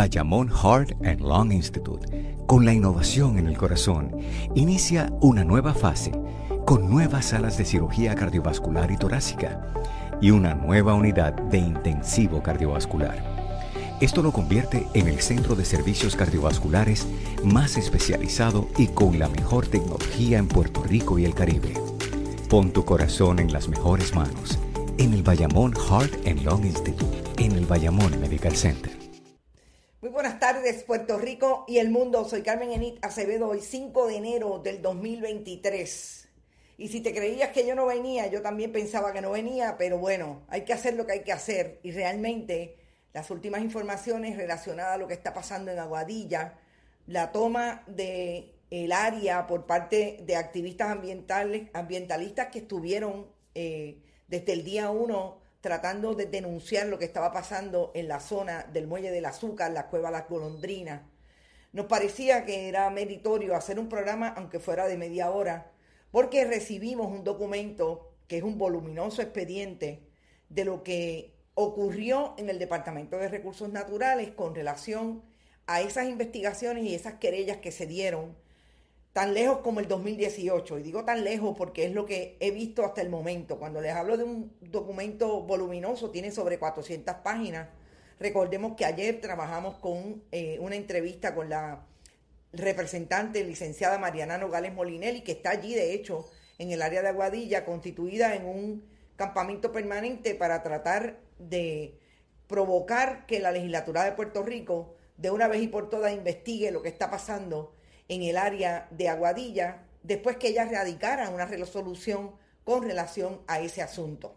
Bayamón Heart and Lung Institute, con la innovación en el corazón, inicia una nueva fase con nuevas salas de cirugía cardiovascular y torácica y una nueva unidad de intensivo cardiovascular. Esto lo convierte en el centro de servicios cardiovasculares más especializado y con la mejor tecnología en Puerto Rico y el Caribe. Pon tu corazón en las mejores manos, en el Bayamón Heart and Lung Institute, en el Bayamón Medical Center. Buenas tardes, Puerto Rico y el mundo. Soy Carmen Enit Acevedo, hoy 5 de enero del 2023. Y si te creías que yo no venía, yo también pensaba que no venía, pero bueno, hay que hacer lo que hay que hacer. Y realmente las últimas informaciones relacionadas a lo que está pasando en Aguadilla, la toma de área por parte de activistas ambientales, ambientalistas que estuvieron eh, desde el día uno tratando de denunciar lo que estaba pasando en la zona del Muelle del Azúcar, la Cueva Las Golondrinas. Nos parecía que era meritorio hacer un programa, aunque fuera de media hora, porque recibimos un documento que es un voluminoso expediente de lo que ocurrió en el Departamento de Recursos Naturales con relación a esas investigaciones y esas querellas que se dieron tan lejos como el 2018. Y digo tan lejos porque es lo que he visto hasta el momento. Cuando les hablo de un documento voluminoso, tiene sobre 400 páginas. Recordemos que ayer trabajamos con eh, una entrevista con la representante licenciada Mariana Nogales Molinelli, que está allí, de hecho, en el área de Aguadilla, constituida en un campamento permanente para tratar de provocar que la legislatura de Puerto Rico de una vez y por todas investigue lo que está pasando en el área de Aguadilla después que ella radicara una resolución con relación a ese asunto.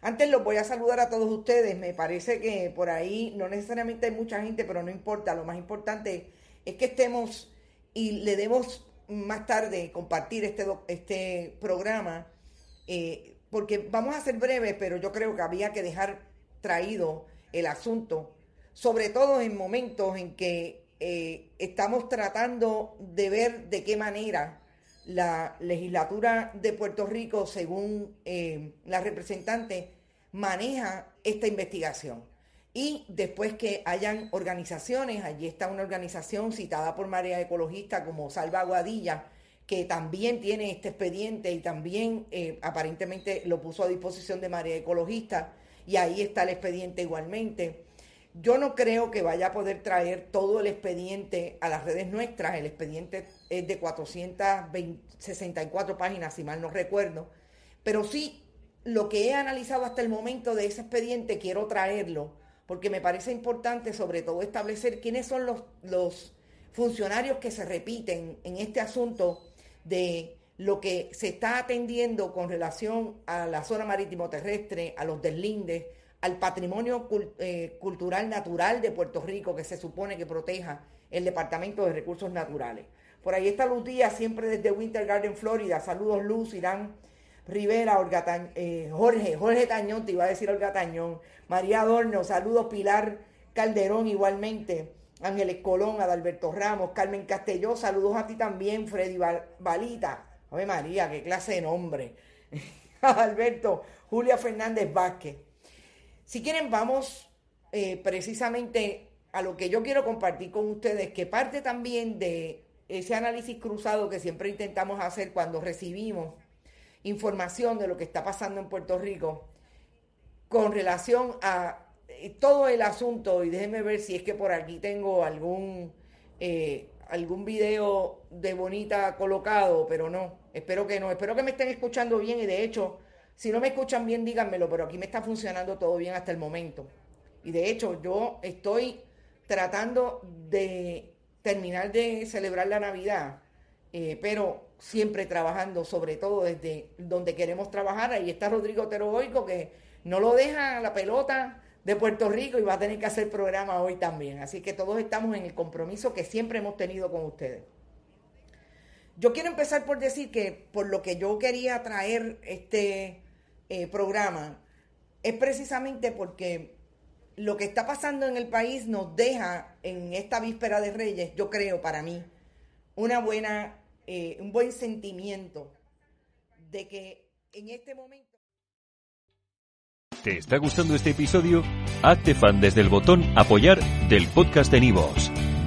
Antes los voy a saludar a todos ustedes. Me parece que por ahí no necesariamente hay mucha gente, pero no importa. Lo más importante es que estemos y le demos más tarde compartir este, este programa, eh, porque vamos a ser breves, pero yo creo que había que dejar traído el asunto, sobre todo en momentos en que eh, estamos tratando de ver de qué manera la legislatura de Puerto Rico, según eh, la representante, maneja esta investigación. Y después que hayan organizaciones, allí está una organización citada por Marea Ecologista como Salva Aguadilla, que también tiene este expediente y también eh, aparentemente lo puso a disposición de Marea Ecologista, y ahí está el expediente igualmente. Yo no creo que vaya a poder traer todo el expediente a las redes nuestras. El expediente es de 464 páginas, si mal no recuerdo. Pero sí, lo que he analizado hasta el momento de ese expediente, quiero traerlo, porque me parece importante sobre todo establecer quiénes son los, los funcionarios que se repiten en este asunto de lo que se está atendiendo con relación a la zona marítimo terrestre, a los deslindes, al patrimonio eh, cultural natural de Puerto Rico que se supone que proteja el Departamento de Recursos Naturales. Por ahí está Luz Díaz, siempre desde Winter Garden, Florida. Saludos Luz, Irán Rivera, eh, Jorge, Jorge Tañón, te iba a decir Olga Tañón. María Adorno, saludos Pilar Calderón igualmente. Ángeles Colón, Adalberto Ramos, Carmen Castelló, saludos a ti también, Freddy Balita. Ave María, qué clase de nombre. Alberto, Julia Fernández Vázquez. Si quieren, vamos eh, precisamente a lo que yo quiero compartir con ustedes, que parte también de ese análisis cruzado que siempre intentamos hacer cuando recibimos información de lo que está pasando en Puerto Rico con relación a eh, todo el asunto, y déjenme ver si es que por aquí tengo algún eh, algún video de bonita colocado, pero no, espero que no, espero que me estén escuchando bien y de hecho, si no me escuchan bien, díganmelo, pero aquí me está funcionando todo bien hasta el momento. Y de hecho, yo estoy tratando de terminar de celebrar la Navidad, eh, pero siempre trabajando, sobre todo desde donde queremos trabajar. Ahí está Rodrigo Teroboico, que no lo deja la pelota de Puerto Rico y va a tener que hacer programa hoy también. Así que todos estamos en el compromiso que siempre hemos tenido con ustedes. Yo quiero empezar por decir que por lo que yo quería traer este eh, programa es precisamente porque lo que está pasando en el país nos deja en esta víspera de Reyes, yo creo para mí, una buena, eh, un buen sentimiento de que en este momento ¿Te está gustando este episodio? Hazte fan desde el botón Apoyar del podcast de Nivos.